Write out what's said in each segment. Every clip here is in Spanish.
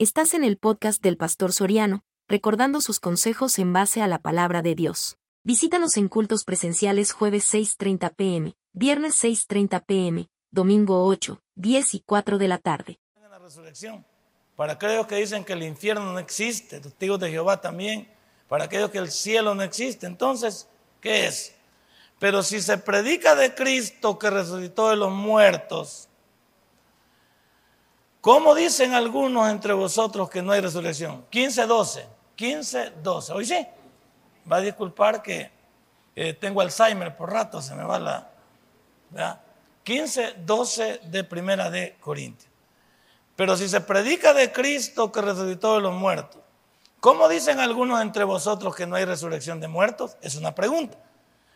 Estás en el podcast del Pastor Soriano, recordando sus consejos en base a la palabra de Dios. Visítanos en cultos presenciales jueves 6.30 pm, viernes 6.30 pm, domingo 8, 10 y 4 de la tarde. La resurrección. Para aquellos que dicen que el infierno no existe, testigos de Jehová también. Para aquellos que el cielo no existe. Entonces, ¿qué es? Pero si se predica de Cristo que resucitó de los muertos, ¿Cómo dicen algunos entre vosotros que no hay resurrección? 15, 12. 15, 12. Hoy sí. Va a disculpar que eh, tengo Alzheimer por rato, se me va la. ¿verdad? 15, 12 de primera de Corintios. Pero si se predica de Cristo que resucitó de los muertos, ¿cómo dicen algunos entre vosotros que no hay resurrección de muertos? Es una pregunta.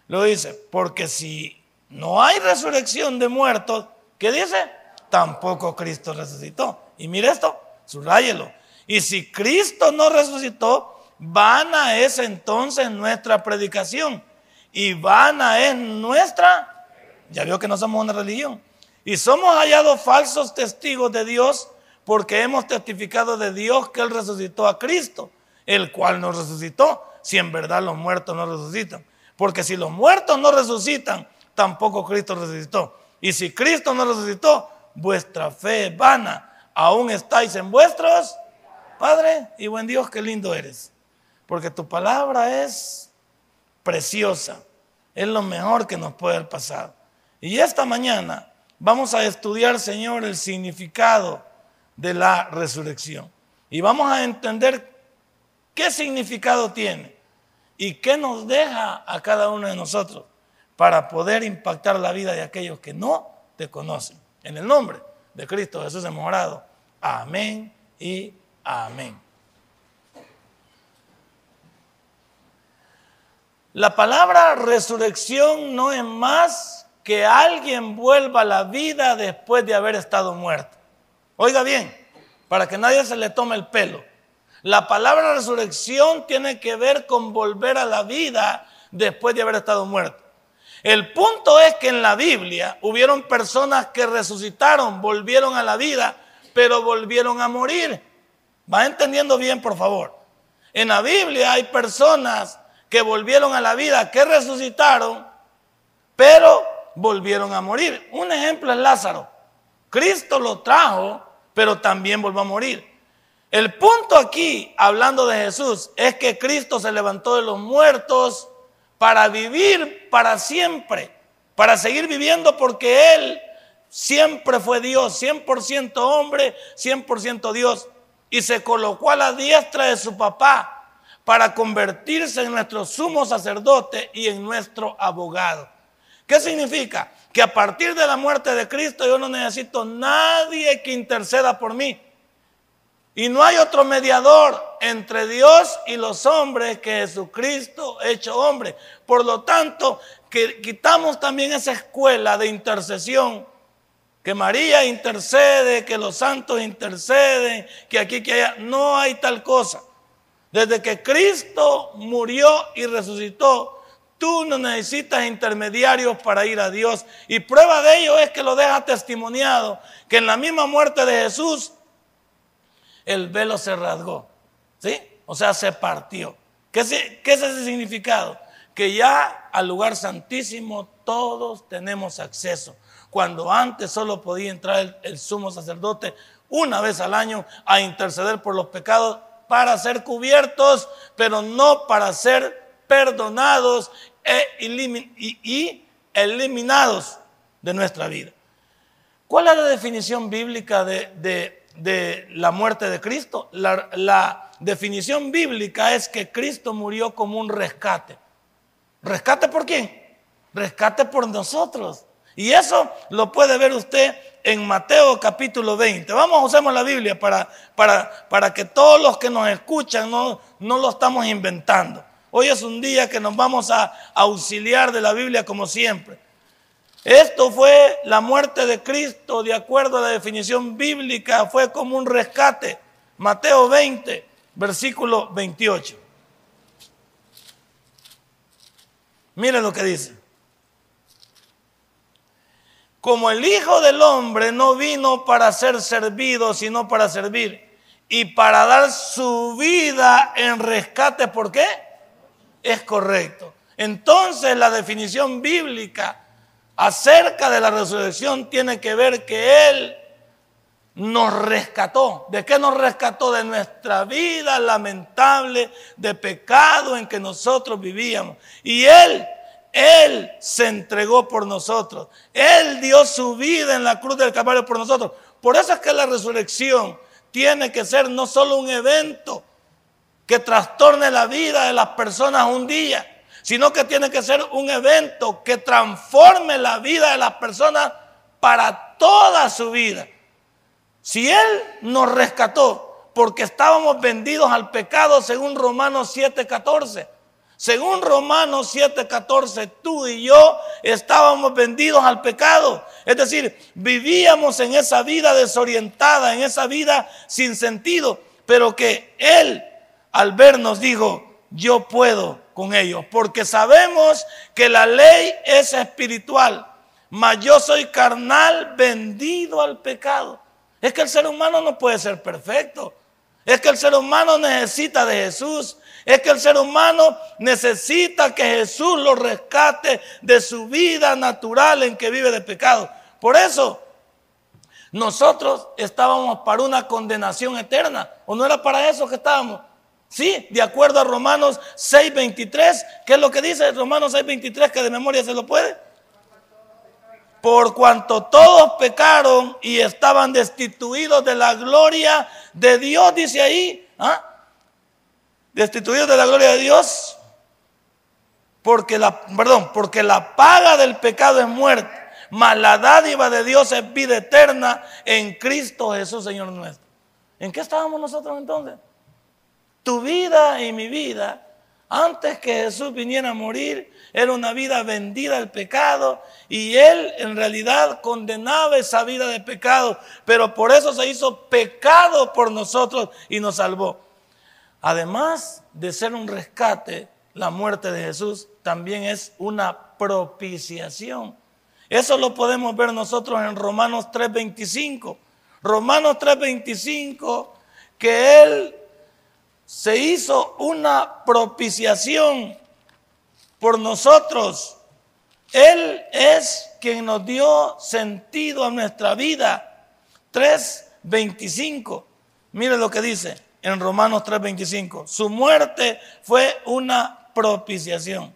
Lo dice, porque si no hay resurrección de muertos, ¿qué dice? Tampoco Cristo resucitó. Y mire esto, subrayelo. Y si Cristo no resucitó, vana es entonces nuestra predicación. Y vana es nuestra, ya vio que no somos una religión. Y somos hallados falsos testigos de Dios porque hemos testificado de Dios que Él resucitó a Cristo, el cual no resucitó, si en verdad los muertos no resucitan. Porque si los muertos no resucitan, tampoco Cristo resucitó. Y si Cristo no resucitó, vuestra fe es vana. Aún estáis en vuestros, Padre y buen Dios, qué lindo eres. Porque tu palabra es preciosa. Es lo mejor que nos puede haber pasado. Y esta mañana vamos a estudiar, Señor, el significado de la resurrección. Y vamos a entender qué significado tiene y qué nos deja a cada uno de nosotros para poder impactar la vida de aquellos que no te conocen. En el nombre de Cristo Jesús hemos orado. Amén y amén. La palabra resurrección no es más que alguien vuelva a la vida después de haber estado muerto. Oiga bien, para que nadie se le tome el pelo. La palabra resurrección tiene que ver con volver a la vida después de haber estado muerto. El punto es que en la Biblia hubieron personas que resucitaron, volvieron a la vida, pero volvieron a morir. ¿Va entendiendo bien, por favor? En la Biblia hay personas que volvieron a la vida, que resucitaron, pero volvieron a morir. Un ejemplo es Lázaro. Cristo lo trajo, pero también volvió a morir. El punto aquí, hablando de Jesús, es que Cristo se levantó de los muertos para vivir para siempre, para seguir viviendo porque Él siempre fue Dios, 100% hombre, 100% Dios, y se colocó a la diestra de su papá para convertirse en nuestro sumo sacerdote y en nuestro abogado. ¿Qué significa? Que a partir de la muerte de Cristo yo no necesito nadie que interceda por mí. Y no hay otro mediador entre Dios y los hombres que Jesucristo hecho hombre. Por lo tanto, quitamos también esa escuela de intercesión, que María intercede, que los santos interceden, que aquí, que allá. No hay tal cosa. Desde que Cristo murió y resucitó, tú no necesitas intermediarios para ir a Dios. Y prueba de ello es que lo deja testimoniado, que en la misma muerte de Jesús, el velo se rasgó. ¿Sí? O sea, se partió. ¿Qué, es ese significado? Que ya al lugar santísimo todos tenemos acceso. Cuando antes solo podía entrar el, sumo sacerdote una vez al año a interceder por los pecados para ser cubiertos, pero no para ser perdonados e y eliminados de nuestra vida. ¿Cuál es la definición bíblica de de la muerte de Cristo. La, definición bíblica es que Cristo murió como un rescate. ¿Rescate por quién? Rescate por nosotros. Y eso lo puede ver usted en Mateo capítulo 20. Vamos, usemos la Biblia para, para, para que todos los que nos escuchan no, no lo estamos inventando. Hoy es un día que nos vamos a auxiliar de la Biblia como siempre. Esto fue la muerte de Cristo, de acuerdo a la definición bíblica, fue como un rescate. Mateo 20, versículo 28. Mire lo que dice. Como el Hijo del Hombre no vino para ser servido, sino para servir y para dar su vida en rescate. ¿Por qué? Es correcto. Entonces la definición bíblica acerca de la resurrección tiene que ver que Él nos rescató. ¿De qué nos rescató? De nuestra vida lamentable de pecado en que nosotros vivíamos. Y Él, Él se entregó por nosotros. Él dio su vida en la cruz del Calvario por nosotros. Por eso es que la resurrección tiene que ser no solo un evento que trastorne la vida de las personas un día, sino que tiene que ser un evento que transforme la vida de las personas para toda su vida. Si Él nos rescató porque estábamos vendidos al pecado según Romanos 7:14, según Romanos 7:14, tú y yo estábamos vendidos al pecado. Es decir, vivíamos en esa vida desorientada, en esa vida sin sentido, pero que Él al vernos dijo, yo puedo con ellos, porque sabemos que la ley es espiritual, mas yo soy carnal vendido al pecado. Es que el ser humano no puede ser perfecto. Es que el ser humano necesita de Jesús. Es que el ser humano necesita que Jesús lo rescate de su vida natural en que vive de pecado. Por eso, nosotros estábamos para una condenación eterna. ¿O no era para eso que estábamos? Sí, de acuerdo a Romanos 6:23. ¿Qué es lo que dice Romanos 6:23? Que de memoria se lo puede. Por cuanto todos pecaron y estaban destituidos de la gloria de Dios, dice ahí. ¿ah? destituidos de la gloria de Dios, porque la, perdón, porque la paga del pecado es muerte, mas la dádiva de Dios es vida eterna en Cristo Jesús, Señor nuestro. ¿En qué estábamos nosotros entonces? Tu vida y mi vida, antes que Jesús viniera a morir, era una vida vendida al pecado y Él en realidad condenaba esa vida de pecado, pero por eso se hizo pecado por nosotros y nos salvó. Además de ser un rescate, la muerte de Jesús también es una propiciación. Eso lo podemos ver nosotros en Romanos 3:25. Romanos 3:25, que Él se hizo una propiciación por nosotros. Él es quien nos dio sentido a nuestra vida. 3:25. Mire lo que dice en Romanos 3:25. Su muerte fue una propiciación.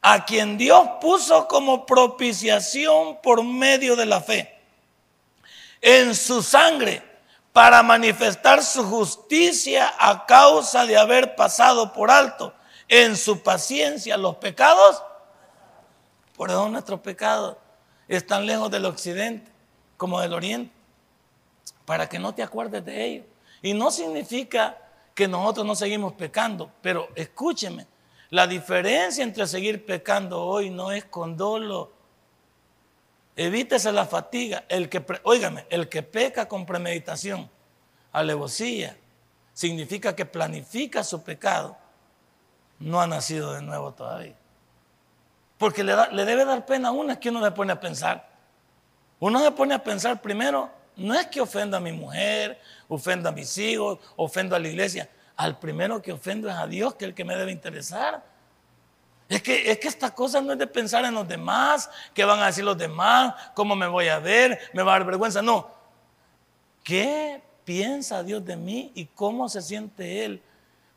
A quien Dios puso como propiciación por medio de la fe. En su sangre para manifestar su justicia a causa de haber pasado por alto en su paciencia los pecados. Por nuestros pecados están lejos del occidente como del oriente, para que no te acuerdes de ellos. Y no significa que nosotros no seguimos pecando, pero escúcheme, la diferencia entre seguir pecando hoy no es con dolo. Evítese la fatiga. El que, óigame, el que peca con premeditación, alevosía, significa que planifica su pecado, no ha nacido de nuevo todavía. Porque le, le debe dar pena a uno, es que uno se pone a pensar. Uno se pone a pensar primero no es que ofenda a mi mujer, ofenda a mis hijos, ofenda a la iglesia. Al primero que ofendo es a Dios, que es el que me debe interesar. Es que, es que esta cosa no es de pensar en los demás, qué van a decir los demás, cómo me voy a ver, me va a dar vergüenza. No. ¿Qué piensa Dios de mí y cómo se siente Él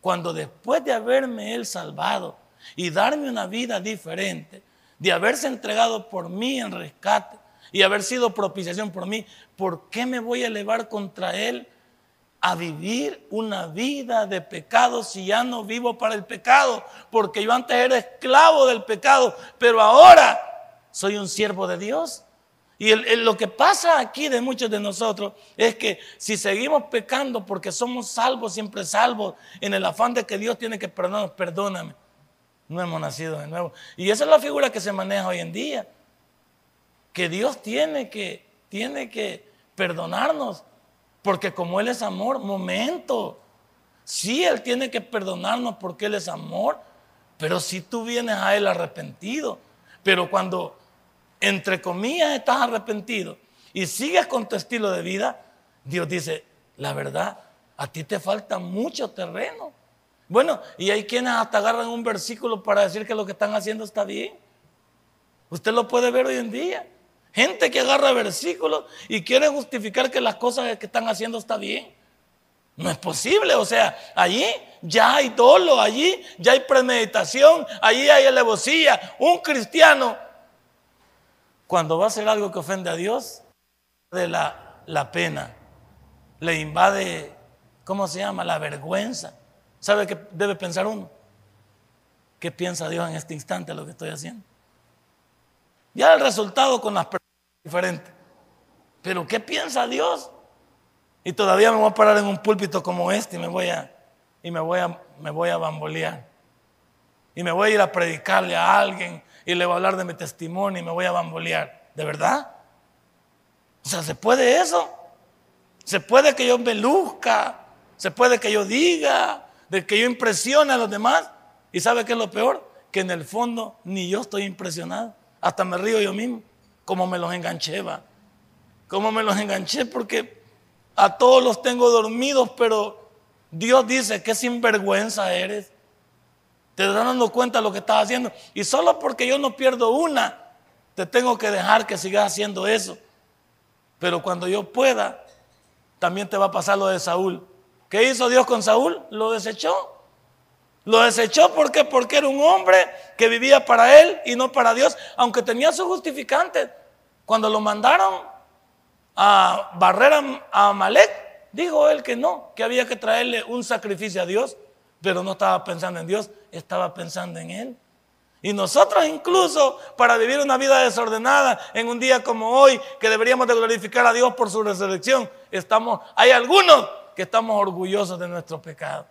cuando después de haberme Él salvado y darme una vida diferente, de haberse entregado por mí en rescate, y haber sido propiciación por mí, ¿por qué me voy a elevar contra Él a vivir una vida de pecado si ya no vivo para el pecado? Porque yo antes era esclavo del pecado, pero ahora soy un siervo de Dios. Y lo que pasa aquí de muchos de nosotros es que si seguimos pecando porque somos salvos, siempre salvos, en el afán de que Dios tiene que perdonarnos, perdóname, no hemos nacido de nuevo. Y esa es la figura que se maneja hoy en día que Dios tiene que, tiene que perdonarnos, porque como Él es amor, momento, sí, Él tiene que perdonarnos porque Él es amor, pero si tú vienes a Él arrepentido, pero cuando, entre comillas, estás arrepentido y sigues con tu estilo de vida, Dios dice, la verdad, a ti te falta mucho terreno. Bueno, y hay quienes hasta agarran un versículo para decir que lo que están haciendo está bien. Usted lo puede ver hoy en día. Gente que agarra versículos y quiere justificar que las cosas que están haciendo está bien. No es posible, o sea, allí ya hay dolo, allí ya hay premeditación, allí hay alevosía. Un cristiano, cuando va a hacer algo que ofende a Dios, de la, la pena, le invade, ¿cómo se llama? La vergüenza. ¿Sabe qué debe pensar uno? ¿Qué piensa Dios en este instante lo que estoy haciendo? Ya el resultado con las personas es diferente. Pero ¿qué piensa Dios? Y todavía me voy a parar en un púlpito como este y me voy a, y me voy a, me voy a bambolear. Y me voy a ir a predicarle a alguien y le voy a hablar de mi testimonio y me voy a bambolear. ¿De verdad? O sea, ¿se puede eso? ¿Se puede que yo me luzca? ¿Se puede que yo diga? ¿De que yo impresione a los demás? ¿Y sabe qué es lo peor? Que en el fondo ni yo estoy impresionado. Hasta me río yo mismo. Como me los enganché, va. Como me los enganché porque a todos los tengo dormidos, pero Dios dice que sinvergüenza eres. Te estás dando cuenta de lo que estás haciendo. Y solo porque yo no pierdo una, te tengo que dejar que sigas haciendo eso. Pero cuando yo pueda, también te va a pasar lo de Saúl. ¿Qué hizo Dios con Saúl? Lo desechó. Lo desechó ¿por porque era un hombre que vivía para él y no para Dios, aunque tenía su justificante. Cuando lo mandaron a barrer a Amalek, dijo él que no, que había que traerle un sacrificio a Dios, pero no estaba pensando en Dios, estaba pensando en él. Y nosotros incluso para vivir una vida desordenada en un día como hoy, que deberíamos de glorificar a Dios por su resurrección, estamos, hay algunos que estamos orgullosos de nuestro pecado.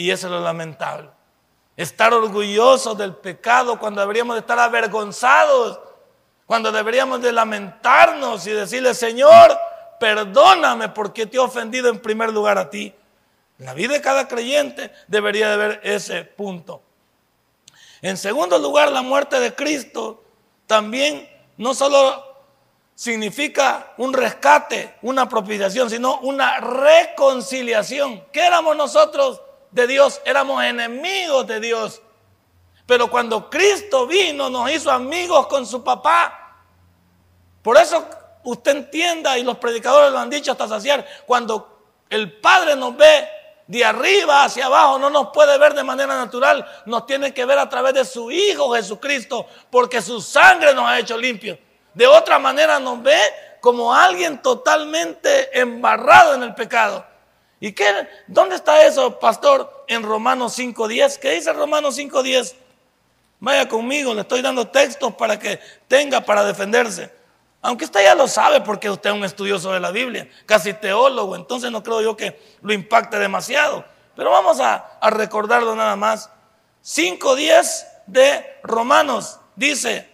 Y eso es lo lamentable. Estar orgullosos del pecado cuando deberíamos de estar avergonzados cuando deberíamos de lamentarnos y decirle, Señor, perdóname porque te he ofendido en primer lugar a ti. la vida de cada creyente debería de ver ese punto. En segundo lugar, la muerte de Cristo también no solo significa un rescate, una propiciación, sino una reconciliación. ¿Qué éramos nosotros de Dios? Éramos enemigos de Dios. Pero cuando Cristo vino, nos hizo amigos con su papá. Por eso usted entienda, y los predicadores lo han dicho hasta saciar, cuando el Padre nos ve de arriba hacia abajo, no nos puede ver de manera natural, nos tiene que ver a través de su Hijo Jesucristo, porque su sangre nos ha hecho limpios. De otra manera nos ve como alguien totalmente embarrado en el pecado. ¿Y qué? ¿Dónde está eso, pastor? En Romanos 5.10. ¿Qué dice Romanos 5.10? Vaya conmigo, le estoy dando textos para que tenga para defenderse. Aunque usted ya lo sabe porque usted es un estudioso de la Biblia, casi teólogo, entonces no creo yo que lo impacte demasiado. Pero vamos a, recordarlo nada más. 5.10 de Romanos dice,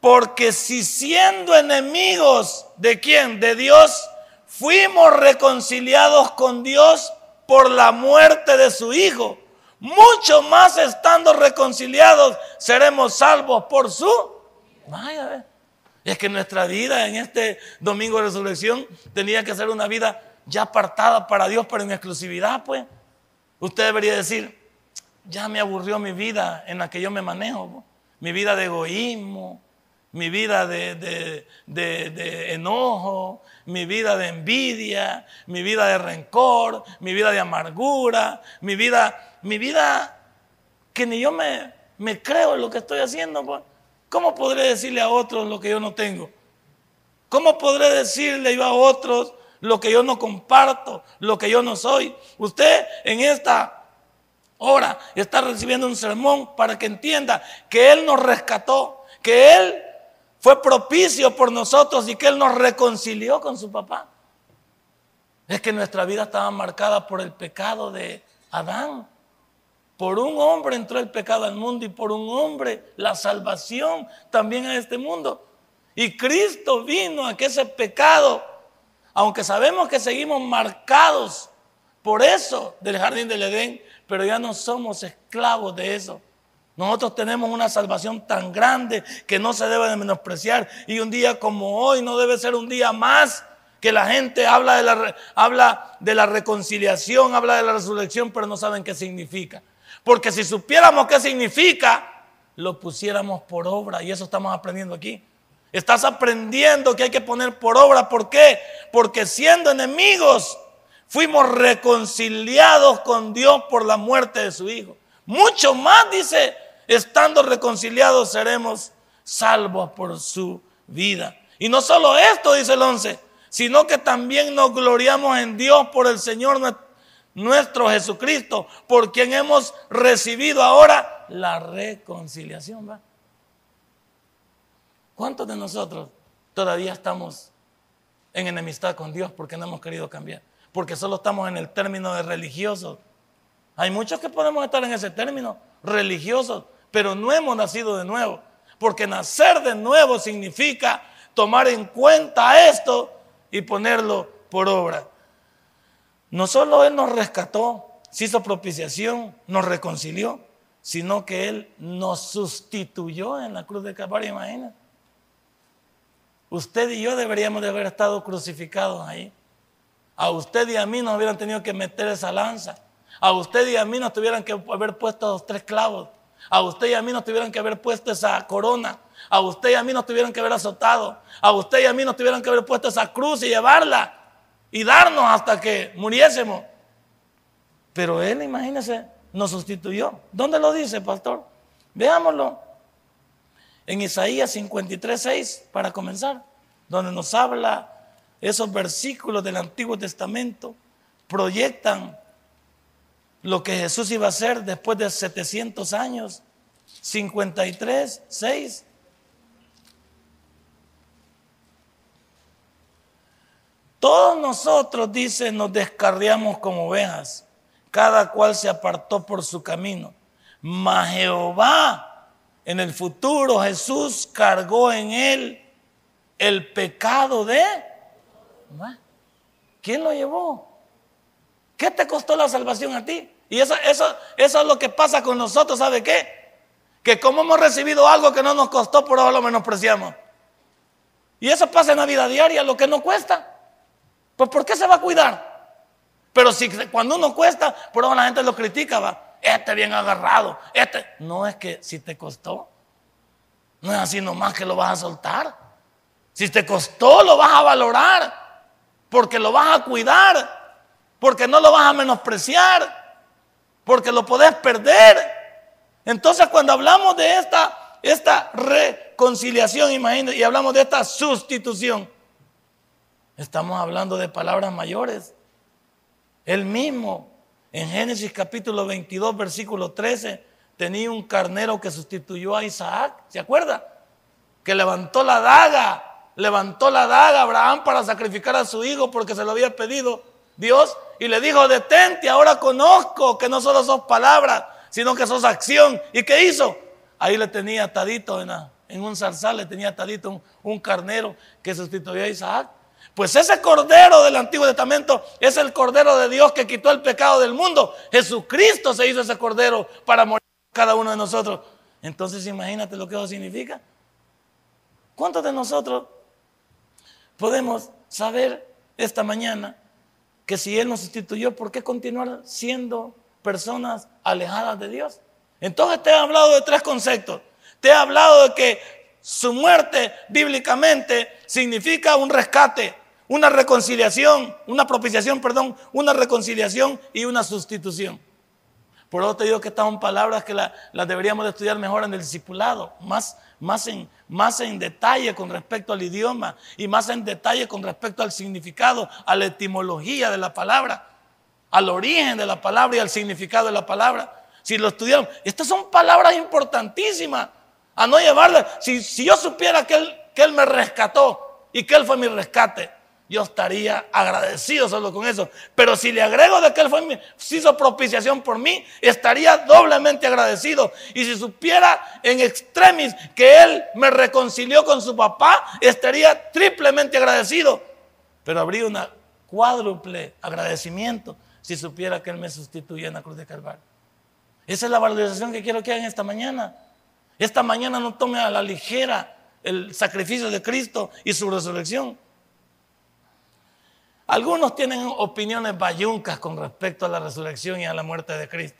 porque si siendo enemigos de quién? De Dios, fuimos reconciliados con Dios por la muerte de su Hijo, mucho más estando reconciliados seremos salvos por su... Vaya, es que nuestra vida en este domingo de resurrección tenía que ser una vida ya apartada para Dios, pero en exclusividad, pues. Usted debería decir, ya me aburrió mi vida en la que yo me manejo, mi vida de egoísmo, mi vida de, de, enojo, mi vida de envidia, mi vida de rencor, mi vida de amargura, mi vida, mi vida que ni yo me, me creo en lo que estoy haciendo, pues. ¿Cómo podré decirle a otros lo que yo no tengo? ¿Cómo podré decirle yo a otros lo que yo no comparto, lo que yo no soy? Usted en esta hora está recibiendo un sermón para que entienda que Él nos rescató, que Él fue propicio por nosotros y que Él nos reconcilió con su papá. Es que nuestra vida estaba marcada por el pecado de Adán. Por un hombre entró el pecado al mundo y por un hombre la salvación también a este mundo. Y Cristo vino a que ese pecado, aunque sabemos que seguimos marcados por eso del jardín del Edén, pero ya no somos esclavos de eso. Nosotros tenemos una salvación tan grande que no se debe de menospreciar. Y un día como hoy no debe ser un día más que la gente habla de la, habla de la reconciliación, habla de la resurrección, pero no saben qué significa. Porque si supiéramos qué significa, lo pusiéramos por obra. Y eso estamos aprendiendo aquí. Estás aprendiendo que hay que poner por obra. ¿Por qué? Porque siendo enemigos, fuimos reconciliados con Dios por la muerte de su Hijo. Mucho más, dice, estando reconciliados seremos salvos por su vida. Y no solo esto, dice el 11, sino que también nos gloriamos en Dios por el Señor nuestro Jesucristo, por quien hemos recibido ahora la reconciliación. ¿Cuántos de nosotros todavía estamos en enemistad con Dios porque no hemos querido cambiar? Porque solo estamos en el término de religiosos. Hay muchos que podemos estar en ese término, religiosos, pero no hemos nacido de nuevo. Porque nacer de nuevo significa tomar en cuenta esto y ponerlo por obra. No solo Él nos rescató, se hizo propiciación, nos reconcilió, sino que Él nos sustituyó en la cruz de Calvario, imagínate. Usted y yo deberíamos de haber estado crucificados ahí. A usted y a mí nos hubieran tenido que meter esa lanza. A usted y a mí nos tuvieran que haber puesto los tres clavos. A usted y a mí nos tuvieran que haber puesto esa corona. A usted y a mí nos tuvieran que haber azotado. A usted y a mí nos tuvieran que haber puesto esa cruz y llevarla. Y darnos hasta que muriésemos. Pero Él, imagínese, nos sustituyó. ¿Dónde lo dice, pastor? Veámoslo en Isaías 53, 6, para comenzar, donde nos habla esos versículos del Antiguo Testamento, proyectan lo que Jesús iba a hacer después de 700 años. 53, 6. Todos nosotros, dice, nos descarriamos como ovejas, cada cual se apartó por su camino. Mas Jehová en el futuro Jesús cargó en él el pecado de... ¿Quién lo llevó? ¿Qué te costó la salvación a ti? Y eso, eso, eso es lo que pasa con nosotros, ¿sabe qué? Que como hemos recibido algo que no nos costó, por ahora lo menospreciamos. Y eso pasa en la vida diaria, lo que no cuesta. Pues ¿por qué se va a cuidar? Pero si cuando uno cuesta, por ahora la gente lo critica, va este bien agarrado, este. No es que si te costó, no es así nomás que lo vas a soltar. Si te costó, lo vas a valorar, porque lo vas a cuidar, porque no lo vas a menospreciar, porque lo podés perder. Entonces cuando hablamos de esta, esta reconciliación, imagínate, y hablamos de esta sustitución, estamos hablando de palabras mayores. El mismo en Génesis capítulo 22, versículo 13, tenía un carnero que sustituyó a Isaac. ¿Se acuerda? Que levantó la daga, levantó la daga Abraham para sacrificar a su hijo porque se lo había pedido Dios. Y le dijo, detente, ahora conozco que no solo sos palabras, sino que sos acción. ¿Y qué hizo? Ahí le tenía atadito en, un zarzal, le tenía atadito un, un carnero que sustituyó a Isaac. Pues ese cordero del Antiguo Testamento es el cordero de Dios que quitó el pecado del mundo. Jesucristo se hizo ese cordero para morir cada uno de nosotros. Entonces imagínate lo que eso significa. ¿Cuántos de nosotros podemos saber esta mañana que si Él nos sustituyó, ¿por qué continuar siendo personas alejadas de Dios? Entonces te he hablado de tres conceptos. Te he hablado de que su muerte bíblicamente significa un rescate una reconciliación, una propiciación, perdón, una reconciliación y una sustitución. Por eso te digo que estas son palabras que las deberíamos de estudiar mejor en el discipulado, más, más, en, más en detalle con respecto al idioma y más en detalle con respecto al significado, a la etimología de la palabra, al origen de la palabra y al significado de la palabra. Si lo estudiamos, estas son palabras importantísimas a no llevarlas. Si, si yo supiera que él, que él me rescató y que Él fue mi rescate, yo estaría agradecido solo con eso. Pero si le agrego de que Él fue, hizo propiciación por mí, estaría doblemente agradecido. Y si supiera en extremis que Él me reconcilió con su papá, estaría triplemente agradecido. Pero habría una cuádruple agradecimiento si supiera que Él me sustituyó en la cruz de Calvario. Esa es la valorización que quiero que hagan esta mañana. Esta mañana no tome a la ligera el sacrificio de Cristo y su resurrección. Algunos tienen opiniones bayuncas con respecto a la resurrección y a la muerte de Cristo.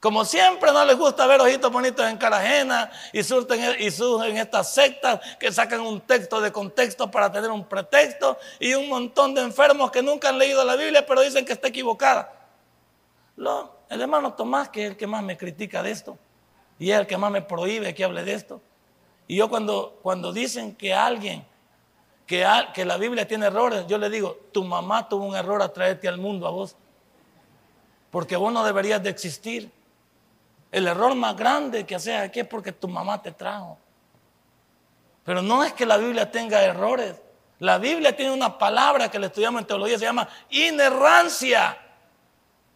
Como siempre no les gusta ver ojitos bonitos en cara y surgen, y surgen estas sectas que sacan un texto de contexto para tener un pretexto y un montón de enfermos que nunca han leído la Biblia pero dicen que está equivocada. el hermano Tomás, que es el que más me critica de esto y es el que más me prohíbe que hable de esto. Y yo cuando, cuando dicen que alguien, que, la Biblia tiene errores, yo le digo, tu mamá tuvo un error a traerte al mundo a vos. Porque vos no deberías de existir. El error más grande que haces aquí es porque tu mamá te trajo. Pero no es que la Biblia tenga errores. La Biblia tiene una palabra que le estudiamos en teología, se llama inerrancia.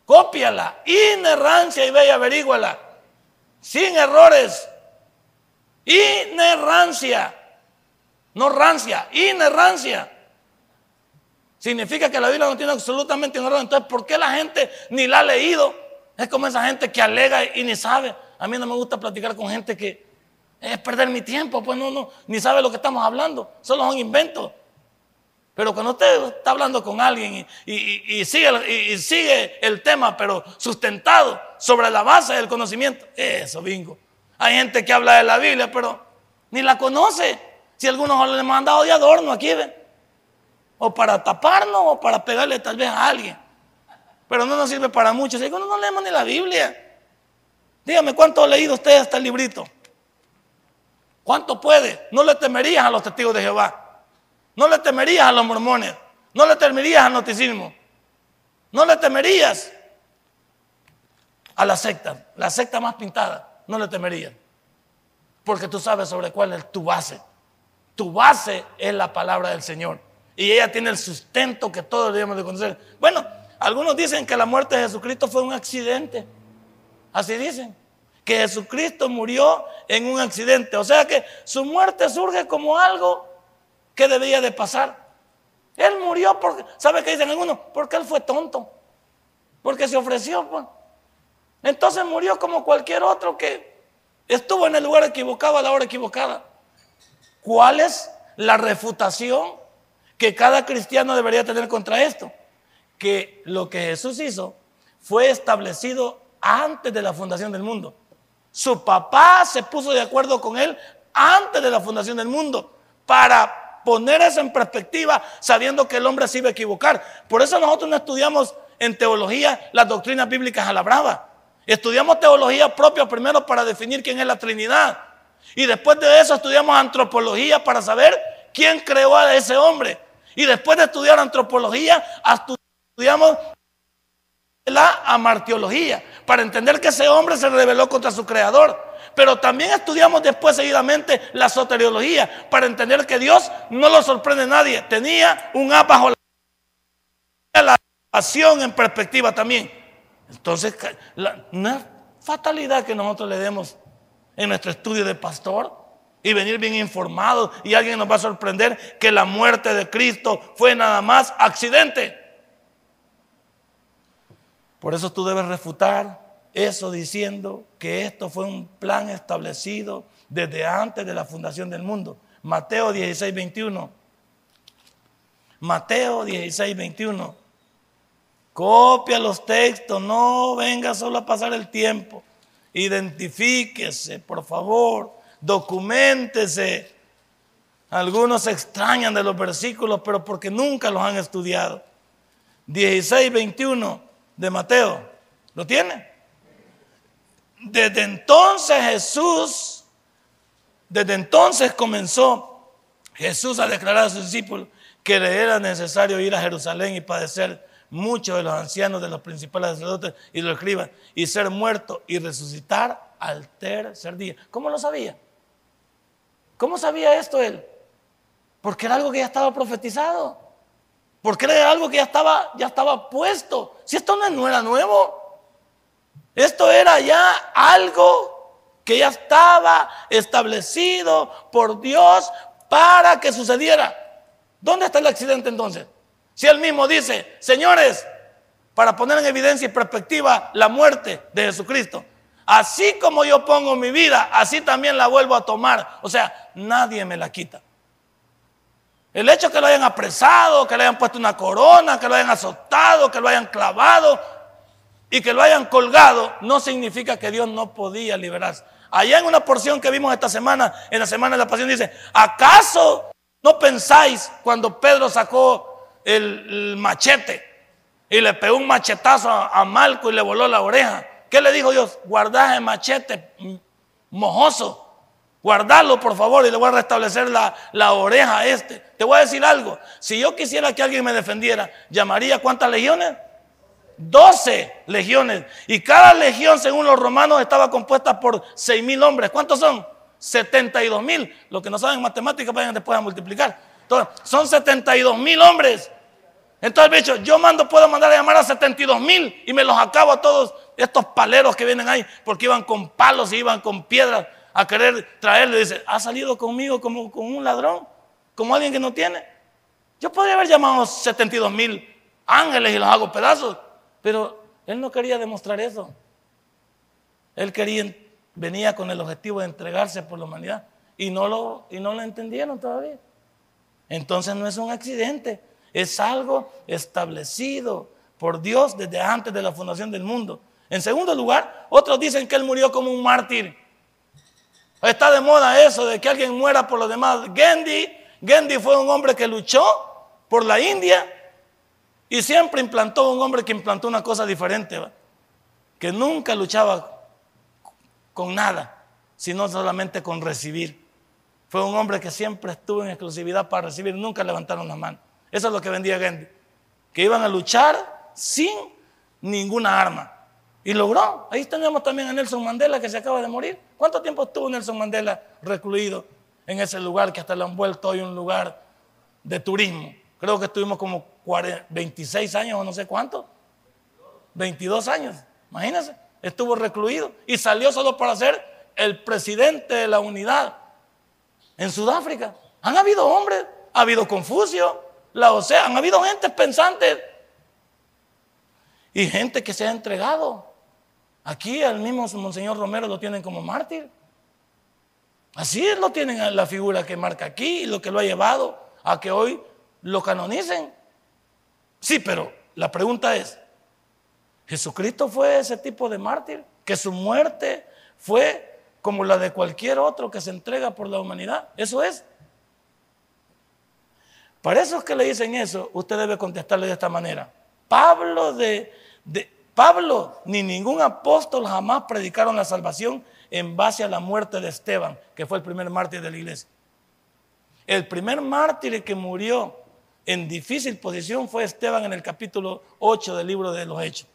Cópiala, inerrancia y ve y averíguala. Sin errores. Inerrancia. No rancia, inerrancia. Significa que la Biblia no tiene absolutamente un error. Entonces, ¿por qué la gente ni la ha leído? Es como esa gente que alega y ni sabe. A mí no me gusta platicar con gente que es perder mi tiempo, pues no, no, ni sabe lo que estamos hablando. Solo son inventos. Pero cuando usted está hablando con alguien y, y, sigue el tema, pero sustentado sobre la base del conocimiento, eso, bingo. Hay gente que habla de la Biblia, pero ni la conoce. Si algunos le mandado de adorno aquí, ¿ven? O para taparnos o para pegarle tal vez a alguien pero no nos sirve para mucho. Si no leemos ni la Biblia. Dígame cuánto ha leído usted hasta el librito. ¿Cuánto puede? No le temerías a los testigos de Jehová. No le temerías a los mormones. No le temerías al noticismo. No le temerías a la secta, la secta más pintada. No le temerías. Porque tú sabes sobre cuál es tu base. Tu base es la palabra del Señor. Y ella tiene el sustento que todos debemos de conocer. Bueno, algunos dicen que la muerte de Jesucristo fue un accidente. Así dicen. Que Jesucristo murió en un accidente. O sea que su muerte surge como algo que debía de pasar. Él murió porque, ¿sabe qué dicen algunos? Porque él fue tonto. Porque se ofreció. Pues. Entonces murió como cualquier otro que estuvo en el lugar equivocado a la hora equivocada. ¿Cuál es la refutación que cada cristiano debería tener contra esto? que lo que Jesús hizo fue establecido antes de la fundación del mundo. Su papá se puso de acuerdo con él antes de la fundación del mundo para poner eso en perspectiva sabiendo que el hombre se iba a equivocar. Por eso nosotros no estudiamos en teología las doctrinas bíblicas a la brava. Estudiamos teología propia primero para definir quién es la Trinidad. Y después de eso estudiamos antropología para saber quién creó a ese hombre. Y después de estudiar antropología, Estudiamos la amartiología para entender que ese hombre se rebeló contra su creador. Pero también estudiamos después seguidamente la soteriología para entender que Dios no lo sorprende a nadie. Tenía un A bajo la, pasión en perspectiva también. Entonces, la, es fatalidad que nosotros le demos en nuestro estudio de pastor y venir bien informado y alguien nos va a sorprender que la muerte de Cristo fue nada más accidente. Por eso tú debes refutar eso diciendo que esto fue un plan establecido desde antes de la fundación del mundo. Mateo 16, 21. Mateo 16, 21. Copia los textos, no venga solo a pasar el tiempo. Identifíquese, por favor, documentese. Algunos se extrañan de los versículos, pero porque nunca los han estudiado. 16, 21 de Mateo. ¿Lo tiene? Desde entonces Jesús, desde entonces comenzó Jesús a declarar a sus discípulos que le era necesario ir a Jerusalén y padecer muchos de los ancianos, de los principales sacerdotes y los escribas, y ser muerto y resucitar al tercer día. ¿Cómo lo sabía? ¿Cómo sabía esto él? Porque era algo que ya estaba profetizado. Porque era algo que ya estaba, ya estaba puesto. Si esto no era nuevo, esto era ya algo que ya estaba establecido por Dios para que sucediera. ¿Dónde está el accidente entonces? Si él mismo dice, señores, para poner en evidencia y perspectiva la muerte de Jesucristo, así como yo pongo mi vida, así también la vuelvo a tomar. O sea, nadie me la quita. El hecho que lo hayan apresado, que le hayan puesto una corona, que lo hayan azotado, que lo hayan clavado y que lo hayan colgado, no significa que Dios no podía liberarse. Allá en una porción que vimos esta semana, en la semana de la pasión, dice, ¿acaso no pensáis cuando Pedro sacó el, machete y le pegó un machetazo a, Malco y le voló la oreja? ¿Qué le dijo Dios? Guardad el machete mojoso, guardadlo por favor y le voy a restablecer la, la oreja a este. Te voy a decir algo, si yo quisiera que alguien me defendiera, ¿llamaría cuántas legiones? 12 legiones. Y cada legión, según los romanos, estaba compuesta por 6 mil hombres. ¿Cuántos son? 72 mil. Los que no saben matemáticas vayan después a multiplicar. Son 72 mil hombres. Entonces, bicho, yo mando, puedo mandar a llamar a 72 mil y me los acabo a todos estos paleros que vienen ahí porque iban con palos y iban con piedras a querer traerle. Dice, ha salido conmigo como con un ladrón, como alguien que no tiene. Yo podría haber llamado a 72 mil ángeles y los hago pedazos. Pero él no quería demostrar eso. Él quería, venía con el objetivo de entregarse por la humanidad y no lo, y no lo entendieron todavía. Entonces no es un accidente, es algo establecido por Dios desde antes de la fundación del mundo. En segundo lugar, otros dicen que él murió como un mártir. Está de moda eso de que alguien muera por los demás. Gandhi, Gandhi fue un hombre que luchó por la India y siempre implantó un hombre que implantó una cosa diferente, que nunca luchaba con nada, sino solamente con recibir. Fue un hombre que siempre estuvo en exclusividad para recibir, nunca levantaron la mano. Eso es lo que vendía Gandhi, que iban a luchar sin ninguna arma. Y logró. Ahí tenemos también a Nelson Mandela que se acaba de morir. ¿Cuánto tiempo estuvo Nelson Mandela recluido en ese lugar que hasta lo han vuelto hoy un lugar de turismo? Creo que estuvimos como 26 años o no sé cuánto. 22 años, imagínense. Estuvo recluido y salió solo para ser el presidente de la unidad en Sudáfrica. Han habido hombres, ha habido Confucio, la OCEA, han habido gente pensante y gente que se ha entregado. Aquí al mismo Monseñor Romero lo tienen como mártir. Así lo tienen la figura que marca aquí y lo que lo ha llevado a que hoy lo canonicen. Sí, pero la pregunta es, ¿Jesucristo fue ese tipo de mártir? ¿Que su muerte fue como la de cualquier otro que se entrega por la humanidad? Eso es. Para esos que le dicen eso, usted debe contestarle de esta manera. Pablo de, de Pablo ni ningún apóstol jamás predicaron la salvación en base a la muerte de Esteban, que fue el primer mártir de la iglesia. El primer mártir que murió en difícil posición fue Esteban en el capítulo 8 del libro de los Hechos.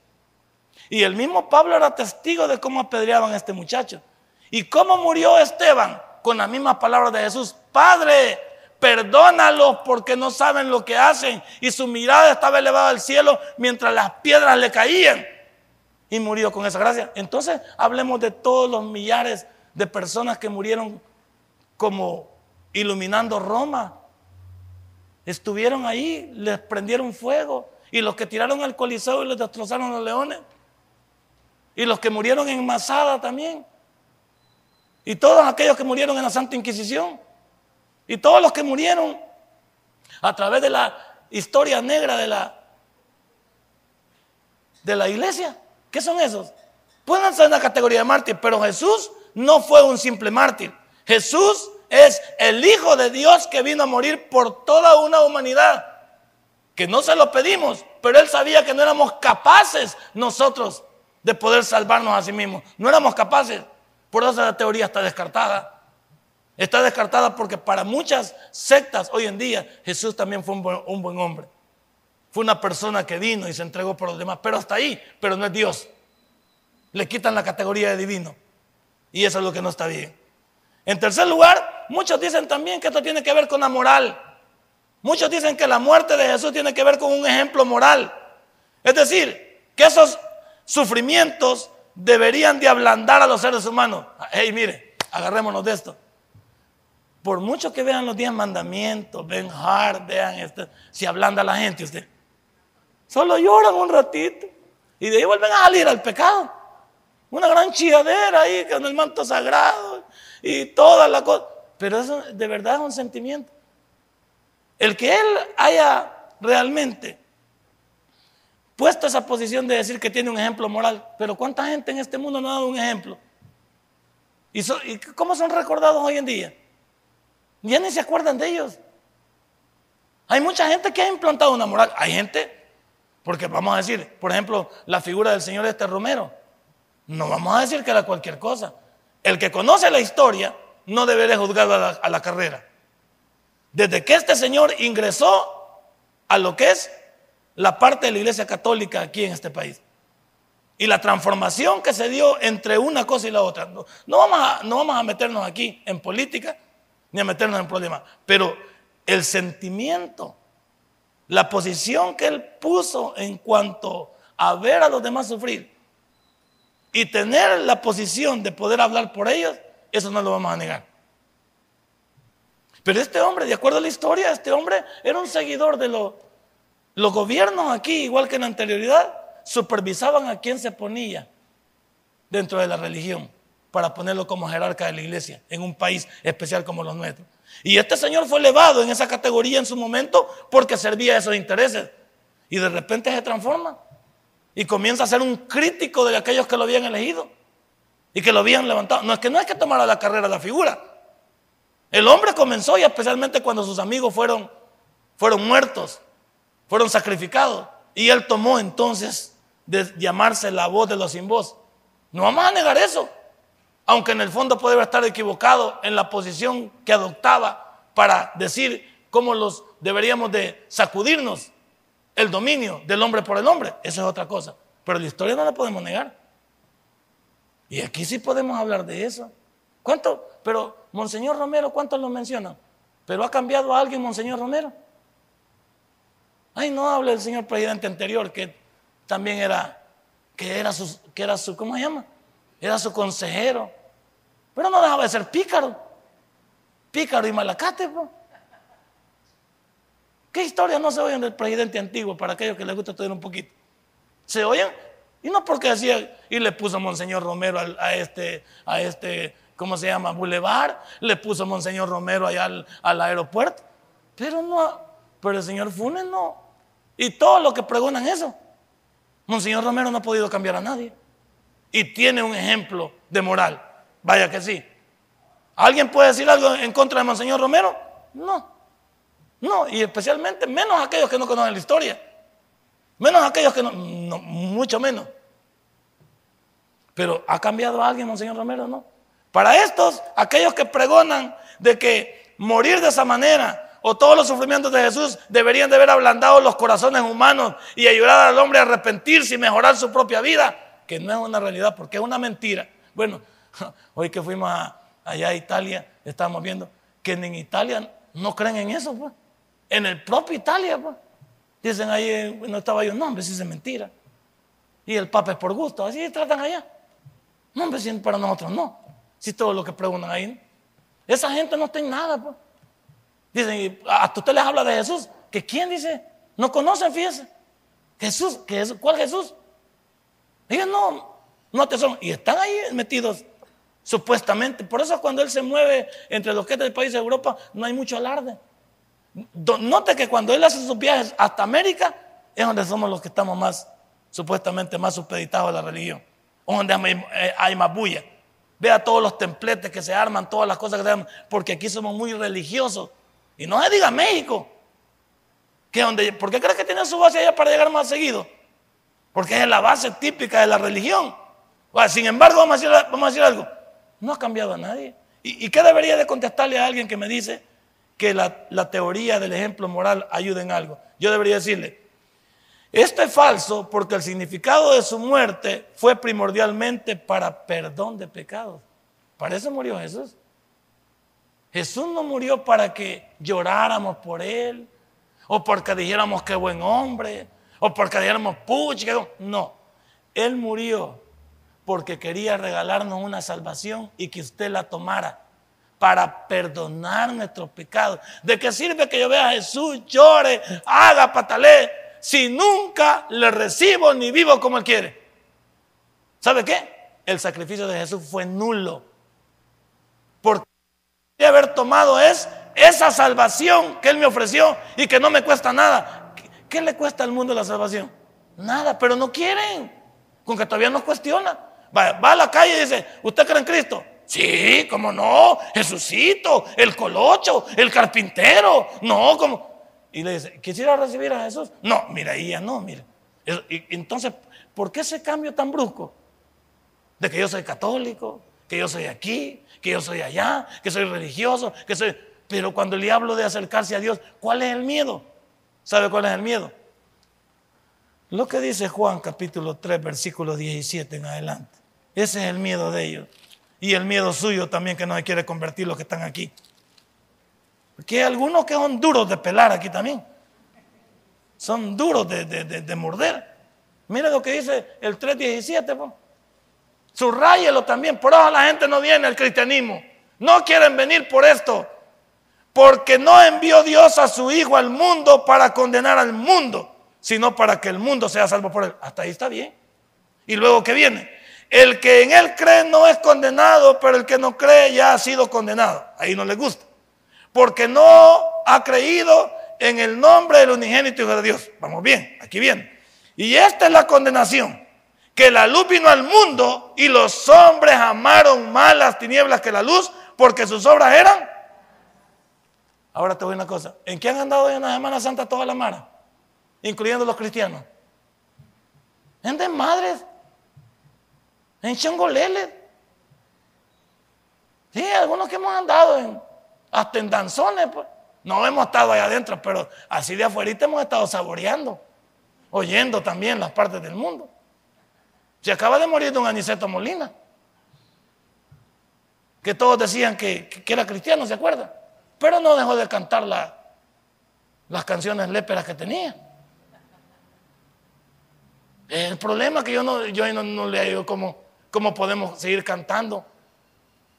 Y el mismo Pablo era testigo de cómo apedreaban a este muchacho. ¿Y cómo murió Esteban? Con las mismas palabras de Jesús. Padre, perdónalos porque no saben lo que hacen. Y su mirada estaba elevada al cielo mientras las piedras le caían. Y murió con esa gracia. Entonces hablemos de todos los millares de personas que murieron como iluminando Roma Estuvieron ahí, les prendieron fuego. Y los que tiraron al coliseo y les destrozaron los leones. Y los que murieron en Masada también. Y todos aquellos que murieron en la Santa Inquisición. Y todos los que murieron a través de la historia negra de la, de la iglesia. ¿Qué son esos? Pueden ser una categoría de mártir, pero Jesús no fue un simple mártir. Jesús es el Hijo de Dios que vino a morir por toda una humanidad. Que no se lo pedimos, pero Él sabía que no éramos capaces nosotros de poder salvarnos a sí mismos. No éramos capaces. Por eso la teoría está descartada. Está descartada porque para muchas sectas hoy en día Jesús también fue un buen, un buen hombre. Fue una persona que vino y se entregó por los demás, pero hasta ahí, pero no es Dios. Le quitan la categoría de divino. Y eso es lo que no está bien. En tercer lugar, muchos dicen también que esto tiene que ver con la moral. Muchos dicen que la muerte de Jesús tiene que ver con un ejemplo moral. Es decir, que esos sufrimientos deberían de ablandar a los seres humanos. Hey, mire, agarrémonos de esto. Por mucho que vean los diez mandamientos, ven hard, vean esto, si ablanda a la gente usted. Solo lloran un ratito y de ahí vuelven a salir al pecado. Una gran chilladera ahí con el manto sagrado y toda la cosa. Pero eso de verdad es un sentimiento. El que él haya realmente puesto esa posición de decir que tiene un ejemplo moral, pero ¿cuánta gente en este mundo no ha dado un ejemplo? ¿Y, ¿Y, cómo son recordados hoy en día? Ya ni se acuerdan de ellos. Hay mucha gente que ha implantado una moral. Hay gente, porque vamos a decir, por ejemplo, la figura del señor este Romero. No vamos a decir que era cualquier cosa. El que conoce la historia no debe de juzgar a a la carrera. Desde que este señor ingresó a lo que es la parte de la iglesia católica aquí en este país. Y la transformación que se dio entre una cosa y la otra. No, vamos, a, no vamos a meternos aquí en política ni a meternos en problemas, pero el sentimiento, la posición que él puso en cuanto a ver a los demás sufrir y tener la posición de poder hablar por ellos, eso no lo vamos a negar. Pero este hombre, de acuerdo a la historia, este hombre era un seguidor de lo, los gobiernos aquí, igual que en la anterioridad, supervisaban a quién se ponía dentro de la religión para ponerlo como jerarca de la iglesia en un país especial como los nuestros. Y este señor fue elevado en esa categoría en su momento porque servía a esos intereses. Y de repente se transforma y comienza a ser un crítico de aquellos que lo habían elegido y que lo habían levantado. No es que no es que tomara la carrera la figura. El hombre comenzó y especialmente cuando sus amigos fueron, fueron muertos, fueron sacrificados. Y él tomó entonces de llamarse la voz de los sin voz. No vamos a negar eso aunque en el fondo puede estar equivocado en la posición que adoptaba para decir cómo los deberíamos de sacudirnos el dominio del hombre por el hombre. Eso es otra cosa. Pero la historia no la podemos negar. Y aquí sí podemos hablar de eso. ¿Cuánto? Pero, Monseñor Romero, ¿cuántos lo mencionan? ¿Pero ha cambiado a alguien, Monseñor Romero? Ay, no hable del señor presidente anterior, que también era, que era su, que era su, ¿cómo se llama? Era su consejero. Pero no dejaba de ser pícaro. Pícaro y malacate. ¿Qué historias no se oyen del presidente antiguo para aquellos que les gusta estudiar un poquito? ¿Se oyen? Y no porque decía, y le puso Monseñor Romero a, este, a este, ¿cómo se llama? Boulevard, le puso Monseñor Romero allá al, al aeropuerto. Pero no, pero el señor Funes no. Y todos los que preguntan eso. Monseñor Romero no ha podido cambiar a nadie. Y tiene un ejemplo de moral. Vaya que sí. ¿Alguien puede decir algo en contra de Monseñor Romero? No. No, y especialmente menos aquellos que no conocen la historia. Menos aquellos que no, mucho menos. Pero ¿ha cambiado alguien, Monseñor Romero? No. Para estos, aquellos que pregonan de que morir de esa manera o todos los sufrimientos de Jesús deberían de haber ablandado los corazones humanos y ayudar al hombre a arrepentirse y mejorar su propia vida, que no es una realidad porque es una mentira. Bueno, Hoy que fuimos allá a Italia, estábamos viendo que en Italia no creen en eso, pues. En el propio Italia, pues. Dicen ahí, no estaba yo, no, hombre, si es mentira. Y el Papa es por gusto, así tratan allá. No, hombre, si para nosotros no. Si todo lo que preguntan ahí. Esa gente no está en nada, pues. Dicen, hasta usted les habla de Jesús. ¿Que quién dice? No conocen, fíjese. Jesús, ¿qué es? ¿cuál Jesús? Ellos no, no te son. Y están ahí metidos supuestamente. Por eso cuando él se mueve entre los que del país de Europa, no hay mucho alarde. Note que cuando él hace sus viajes hasta América, es donde somos los que estamos más, supuestamente más supeditados a la religión. O donde hay, más bulla. Vea todos los templetes que se arman, todas las cosas que se arman, porque aquí somos muy religiosos. Y no se diga México. Que donde, ¿Por qué crees que tiene su base allá para llegar más seguido? Porque es la base típica de la religión. sin embargo, vamos vamos a decir algo. No ha cambiado a nadie. ¿Y, qué debería de contestarle a alguien que me dice que la, la teoría del ejemplo moral ayuda en algo? Yo debería decirle, esto es falso porque el significado de su muerte fue primordialmente para perdón de pecados. Para eso murió Jesús. Jesús no murió para que lloráramos por él, o porque dijéramos que buen hombre, o porque dijéramos pucha. No, él murió porque quería regalarnos una salvación y que usted la tomara para perdonar nuestros pecados. ¿De qué sirve que yo vea a Jesús, llore, haga patalé, si nunca le recibo ni vivo como Él quiere? ¿Sabe qué? El sacrificio de Jesús fue nulo. Porque de haber tomado es esa salvación que Él me ofreció y que no me cuesta nada. ¿Qué, le cuesta al mundo la salvación? Nada, pero no quieren, con que todavía no cuestiona. Va, a la calle y dice, ¿usted cree en Cristo? Sí, como no, Jesucito, el colocho, el carpintero, no, como... Y le dice, ¿quisiera recibir a Jesús? No, mira, ella no, mira. Entonces, ¿por qué ese cambio tan brusco? De que yo soy católico, que yo soy aquí, que yo soy allá, que soy religioso, que soy... Pero cuando le hablo de acercarse a Dios, ¿cuál es el miedo? ¿Sabe cuál es el miedo? Lo que dice Juan capítulo 3, versículo 17 en adelante. Ese es el miedo de ellos. Y el miedo suyo también que no se quiere convertir los que están aquí. Porque hay algunos que son duros de pelar aquí también. Son duros de, de, morder. Mira lo que dice el 3.17. Subrayelo también. Por eso la gente no viene al cristianismo. No quieren venir por esto. Porque no envió Dios a su Hijo al mundo para condenar al mundo, sino para que el mundo sea salvo por él. Hasta ahí está bien. Y luego que viene, el que en él cree no es condenado, pero el que no cree ya ha sido condenado. Ahí no le gusta. Porque no ha creído en el nombre del unigénito Hijo de Dios. Vamos bien, aquí viene. Y esta es la condenación. Que la luz vino al mundo y los hombres amaron más las tinieblas que la luz porque sus obras eran. Ahora te voy a una cosa. ¿En qué han andado en la Semana Santa toda la mara? Incluyendo los cristianos. En desmadres en Changolele. Sí, algunos que hemos andado hasta en danzones, pues. No hemos estado ahí adentro, pero así de afuera hemos estado saboreando, oyendo también las partes del mundo. Se acaba de morir don Aniceto Molina, que todos decían que, era cristiano, ¿se acuerdan? Pero no dejó de cantar las canciones léperas que tenía. El problema que yo no, yo no, le digo como ¿Cómo podemos seguir cantando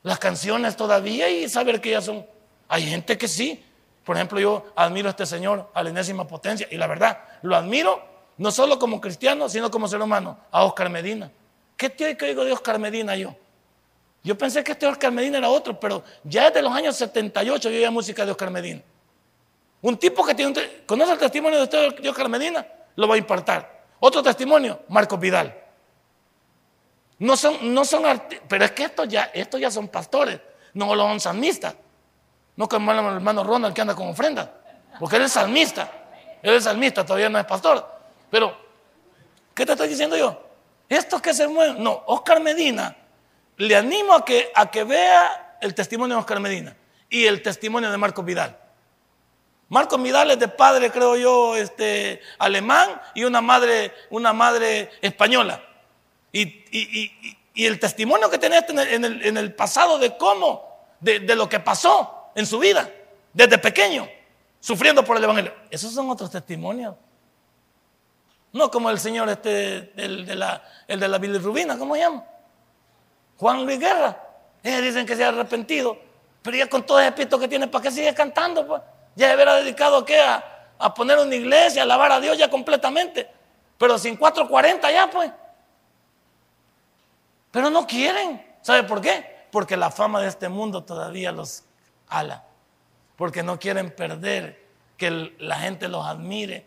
las canciones todavía y saber que ya son? Hay gente que sí. Por ejemplo, yo admiro a este señor a la enésima potencia y la verdad, lo admiro no solo como cristiano, sino como ser humano, a Oscar Medina. ¿Qué tío que digo de Oscar Medina yo? Yo pensé que este Oscar Medina era otro, pero ya desde los años 78 yo oía música de Oscar Medina. Un tipo que tiene un conoce el testimonio de, de Oscar Medina, lo va a impartar. Otro testimonio, Marcos Vidal. No son, no son pero es que estos ya, estos ya son pastores, no los son salmistas. No como el hermano Ronald que anda con ofrenda, porque él es salmista. Él es salmista, todavía no es pastor. Pero, ¿qué te estoy diciendo yo? Estos que se mueven, no, Oscar Medina, le animo a que, a que vea el testimonio de Oscar Medina y el testimonio de Marcos Vidal. Marcos Vidal es de padre, creo yo, este, alemán y una madre, una madre española. Y, el testimonio que tenés en el, pasado de cómo, de, lo que pasó en su vida, desde pequeño, sufriendo por el Evangelio. Esos son otros testimonios. No como el señor este, el de la, el de la bilirrubina, ¿cómo se llama? Juan Luis Guerra. Ellos dicen que se ha arrepentido. Pero ya con todo ese pito que tiene, ¿para qué sigue cantando? Pues? Ya se hubiera dedicado ¿a, a, a poner una iglesia, a alabar a Dios ya completamente. Pero sin 440 ya, pues. Pero no quieren. ¿Sabe por qué? Porque la fama de este mundo todavía los ala. Porque no quieren perder que la gente los admire,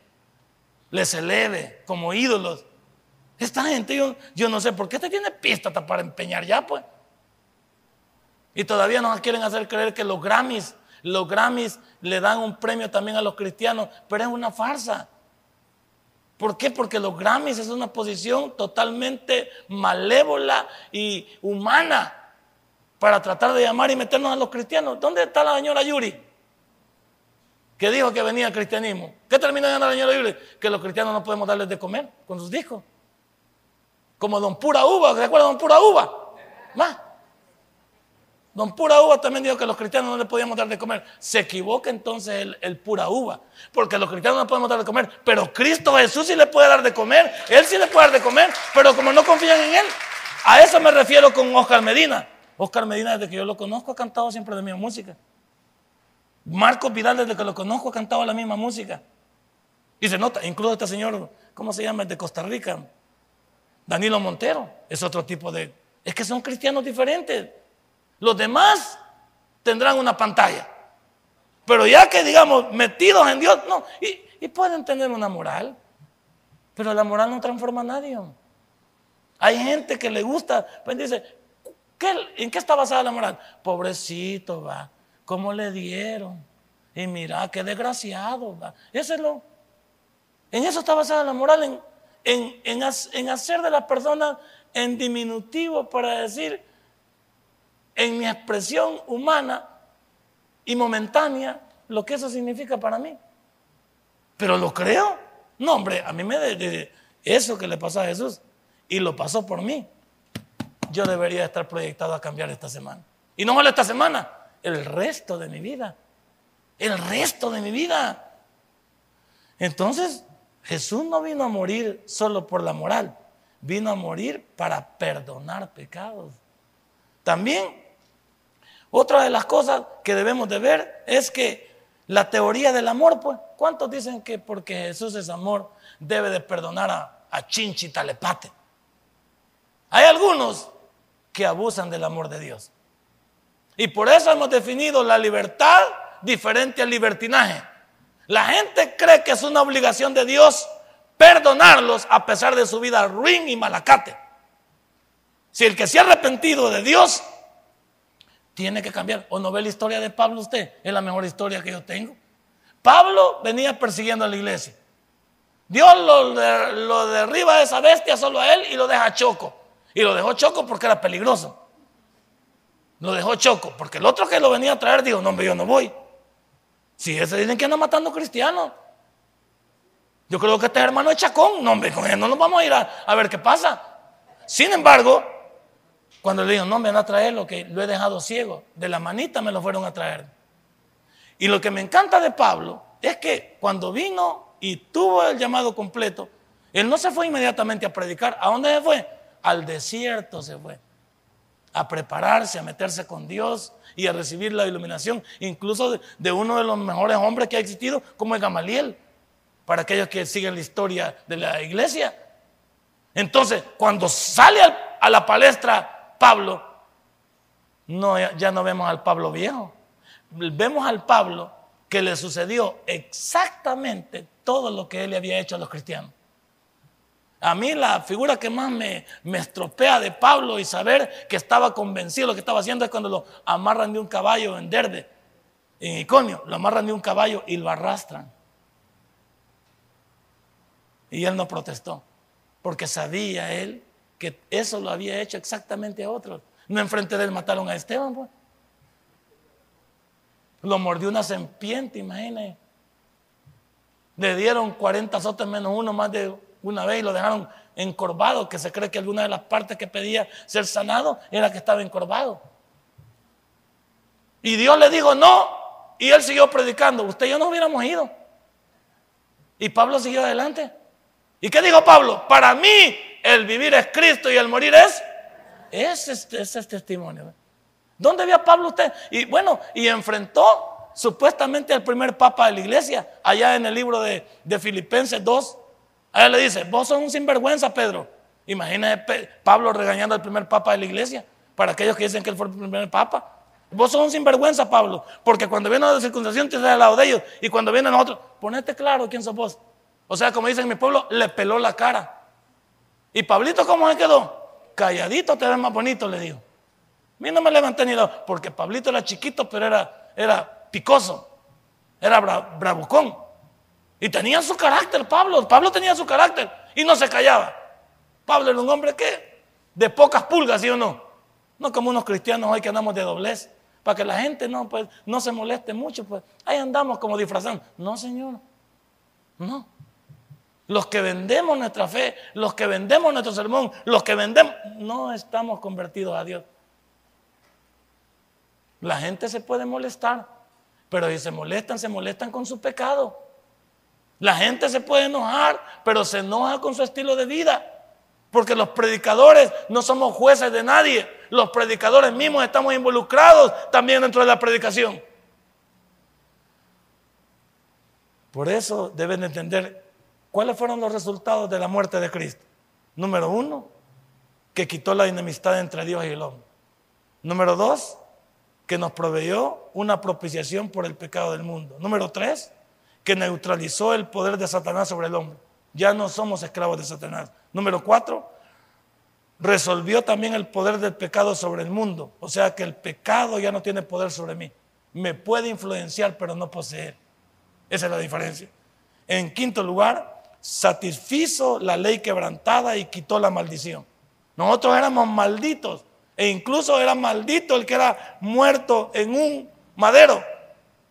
les eleve como ídolos. Esta gente, yo, yo no sé por qué te tiene pista para empeñar ya, pues. Y todavía nos quieren hacer creer que los Grammys, los Grammys le dan un premio también a los cristianos, pero es una farsa. ¿Por qué? Porque los Grammys es una posición totalmente malévola y humana para tratar de llamar y meternos a los cristianos. ¿Dónde está la señora Yuri? Que dijo que venía al cristianismo. ¿Qué terminó diciendo la señora Yuri? Que los cristianos no podemos darles de comer con sus hijos. Como don Pura Uva, ¿se acuerdan don Pura Uva? Más. Don Pura Uva también dijo que los cristianos no le podíamos dar de comer. Se equivoca entonces el, Pura Uva, porque los cristianos no podemos dar de comer, pero Cristo Jesús sí le puede dar de comer, Él sí le puede dar de comer, pero como no confían en Él, a eso me refiero con Oscar Medina. Oscar Medina, desde que yo lo conozco, ha cantado siempre la misma música. Marcos Vidal, desde que lo conozco, ha cantado la misma música. Y se nota, incluso este señor, ¿cómo se llama? de Costa Rica, Danilo Montero, es otro tipo de... Es que son cristianos diferentes. Los demás tendrán una pantalla. Pero ya que digamos, metidos en Dios, no. Y, y pueden tener una moral. Pero la moral no transforma a nadie. Hay gente que le gusta, pues dice, ¿en qué está basada la moral? Pobrecito, va, ¿cómo le dieron? Y mira, qué desgraciado, va. Eso es lo, en eso está basada la moral, en, en, en, hacer de la persona en diminutivo para decir, en mi expresión humana y momentánea, lo que eso significa para mí. Pero lo creo. No, hombre, a mí me de, eso que le pasó a Jesús y lo pasó por mí. Yo debería estar proyectado a cambiar esta semana. Y no solo esta semana, el resto de mi vida. El resto de mi vida. Entonces, Jesús no vino a morir solo por la moral, vino a morir para perdonar pecados. También, otra de las cosas que debemos de ver es que la teoría del amor, pues, ¿cuántos dicen que porque Jesús es amor debe de perdonar a, a Chinchi Talepate? Hay algunos que abusan del amor de Dios. Y por eso hemos definido la libertad diferente al libertinaje. La gente cree que es una obligación de Dios perdonarlos a pesar de su vida ruin y malacate. Si el que se ha arrepentido de Dios tiene que cambiar. ¿O no ve la historia de Pablo usted? Es la mejor historia que yo tengo. Pablo venía persiguiendo a la iglesia. Dios lo, lo derriba de esa bestia solo a él y lo deja choco. Y lo dejó choco porque era peligroso. Lo dejó choco porque el otro que lo venía a traer dijo, no, hombre, yo no voy. Si ese dicen que anda matando cristianos. Yo creo que este hermano es chacón. No, hombre, con él no nos vamos a ir a, a ver qué pasa. Sin embargo, cuando le digo, no, me van a traer lo que lo he dejado ciego, de la manita me lo fueron a traer. Y lo que me encanta de Pablo es que cuando vino y tuvo el llamado completo, él no se fue inmediatamente a predicar. ¿A dónde se fue? Al desierto se fue. A prepararse, a meterse con Dios y a recibir la iluminación, incluso de, uno de los mejores hombres que ha existido, como es Gamaliel, para aquellos que siguen la historia de la iglesia. Entonces, cuando sale a la palestra Pablo, no, ya no vemos al Pablo viejo. Vemos al Pablo que le sucedió exactamente todo lo que él había hecho a los cristianos. A mí la figura que más me, me, estropea de Pablo y saber que estaba convencido lo que estaba haciendo es cuando lo amarran de un caballo en Derbe, en Iconio, lo amarran de un caballo y lo arrastran. Y él no protestó, porque sabía él que eso lo había hecho exactamente a otros. No enfrente de él mataron a Esteban, pues. Lo mordió una serpiente, imagínense. Le dieron 40 azotes menos uno más de una vez y lo dejaron encorvado, que se cree que alguna de las partes que pedía ser sanado era que estaba encorvado. Y Dios le dijo no, y él siguió predicando. Usted y yo no hubiéramos ido. Y Pablo siguió adelante. ¿Y qué dijo Pablo? Para mí el vivir es Cristo y el morir es. Ese es, el testimonio. ¿Dónde vio Pablo usted? Y bueno, y enfrentó supuestamente al primer papa de la iglesia, allá en el libro de, Filipenses 2. Allá le dice, vos sos un sinvergüenza, Pedro. Imagínese Pablo regañando al primer papa de la iglesia, para aquellos que dicen que él fue el primer papa. Vos sos un sinvergüenza, Pablo, porque cuando viene la circuncisión te al lado de ellos, y cuando vienen otros, ponete claro quién sos vos. O sea, como dicen en mi pueblo, le peló la cara. ¿Y Pablito cómo se quedó? Calladito te ves más bonito, le dijo. A mí no me levanté ni lo, porque Pablito era chiquito, pero era, era picoso, era bravucón. Y tenía su carácter, Pablo. Pablo tenía su carácter y no se callaba. Pablo era un hombre que de pocas pulgas, ¿sí o no? No como unos cristianos hoy que andamos de doblez, para que la gente no, pues, no se moleste mucho, pues ahí andamos como disfrazando. No, Señor, no. Los que vendemos nuestra fe, los que vendemos nuestro sermón, los que vendemos, no estamos convertidos a Dios. La gente se puede molestar, pero si se molestan, se molestan con su pecado. La gente se puede enojar, pero se enoja con su estilo de vida. Porque los predicadores no somos jueces de nadie. Los predicadores mismos estamos involucrados también dentro de la predicación. Por eso deben entender ¿Cuáles fueron los resultados de la muerte de Cristo? Número uno, que quitó la enemistad entre Dios y el hombre. Número dos, que nos proveyó una propiciación por el pecado del mundo. Número tres, que neutralizó el poder de Satanás sobre el hombre. Ya no somos esclavos de Satanás. Número cuatro, resolvió también el poder del pecado sobre el mundo. O sea que el pecado ya no tiene poder sobre mí. Me puede influenciar, pero no poseer. Esa es la diferencia. En quinto lugar, satisfizo la ley quebrantada y quitó la maldición. Nosotros éramos malditos e incluso era maldito el que era muerto en un madero.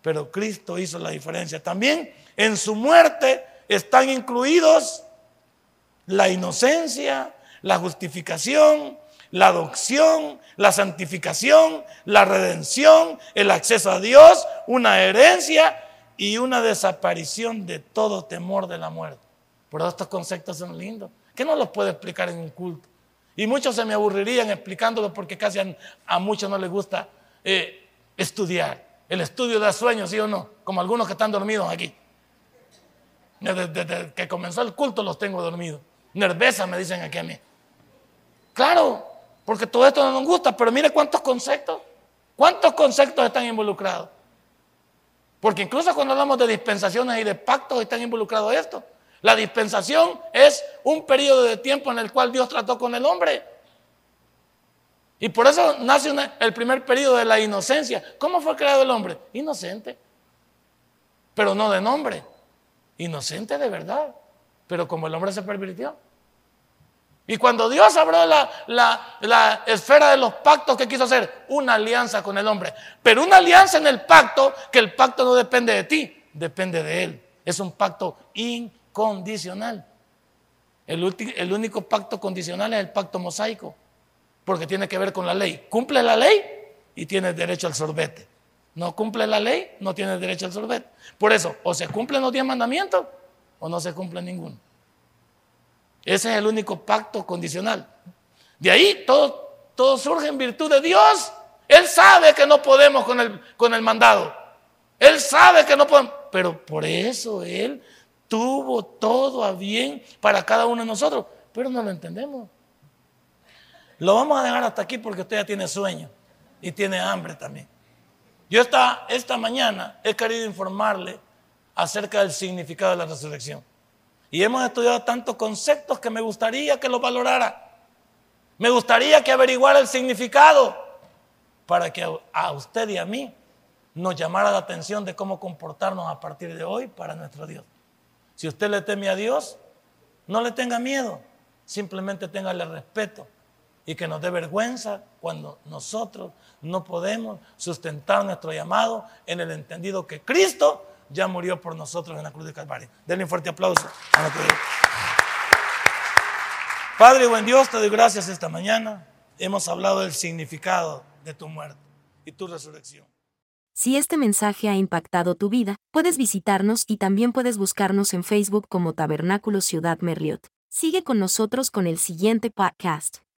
Pero Cristo hizo la diferencia. También en su muerte están incluidos la inocencia, la justificación, la adopción, la santificación, la redención, el acceso a Dios, una herencia y una desaparición de todo temor de la muerte. Pero estos conceptos son lindos. ¿Qué no los puedo explicar en un culto? Y muchos se me aburrirían explicándolo porque casi a, muchos no les gusta eh, estudiar. El estudio da sueño, ¿sí o no? Como algunos que están dormidos aquí. Desde, que comenzó el culto los tengo dormidos. Nervesa me dicen aquí a mí. Claro, porque todo esto no nos gusta, pero mire cuántos conceptos, cuántos conceptos están involucrados. Porque incluso cuando hablamos de dispensaciones y de pactos están involucrados esto. La dispensación es un periodo de tiempo en el cual Dios trató con el hombre. Y por eso nace el primer periodo de la inocencia. ¿Cómo fue creado el hombre? Inocente. Pero no de nombre. Inocente de verdad. Pero como el hombre se pervirtió. Y cuando Dios abrió la, la, esfera de los pactos, ¿qué quiso hacer? Una alianza con el hombre. Pero una alianza en el pacto, que el pacto no depende de ti, depende de Él. Es un pacto incondicional. El, el único pacto condicional es el pacto mosaico, porque tiene que ver con la ley. Cumple la ley y tienes derecho al sorbete. No cumple la ley, no tienes derecho al sorbete. Por eso, o se cumplen los diez mandamientos o no se cumple ninguno. Ese es el único pacto condicional. De ahí todo, surge en virtud de Dios. Él sabe que no podemos con el, con el mandado. Él sabe que no podemos. Pero por eso Él tuvo todo a bien para cada uno de nosotros. Pero no lo entendemos. Lo vamos a dejar hasta aquí porque usted ya tiene sueño y tiene hambre también. Yo esta, esta mañana he querido informarle acerca del significado de la resurrección. Y hemos estudiado tantos conceptos que me gustaría que lo valorara. Me gustaría que averiguara el significado para que a usted y a mí nos llamara la atención de cómo comportarnos a partir de hoy para nuestro Dios. Si usted le teme a Dios, no le tenga miedo, simplemente téngale respeto y que nos dé vergüenza cuando nosotros no podemos sustentar nuestro llamado en el entendido que Cristo ya murió por nosotros en la cruz de Calvario. Denle un fuerte aplauso a. Padre, buen Dios, te doy gracias esta mañana. Hemos hablado del significado de tu muerte y tu resurrección. Si este mensaje ha impactado tu vida, puedes visitarnos y también puedes buscarnos en Facebook como Tabernáculo Ciudad Merliot. Sigue con nosotros con el siguiente podcast.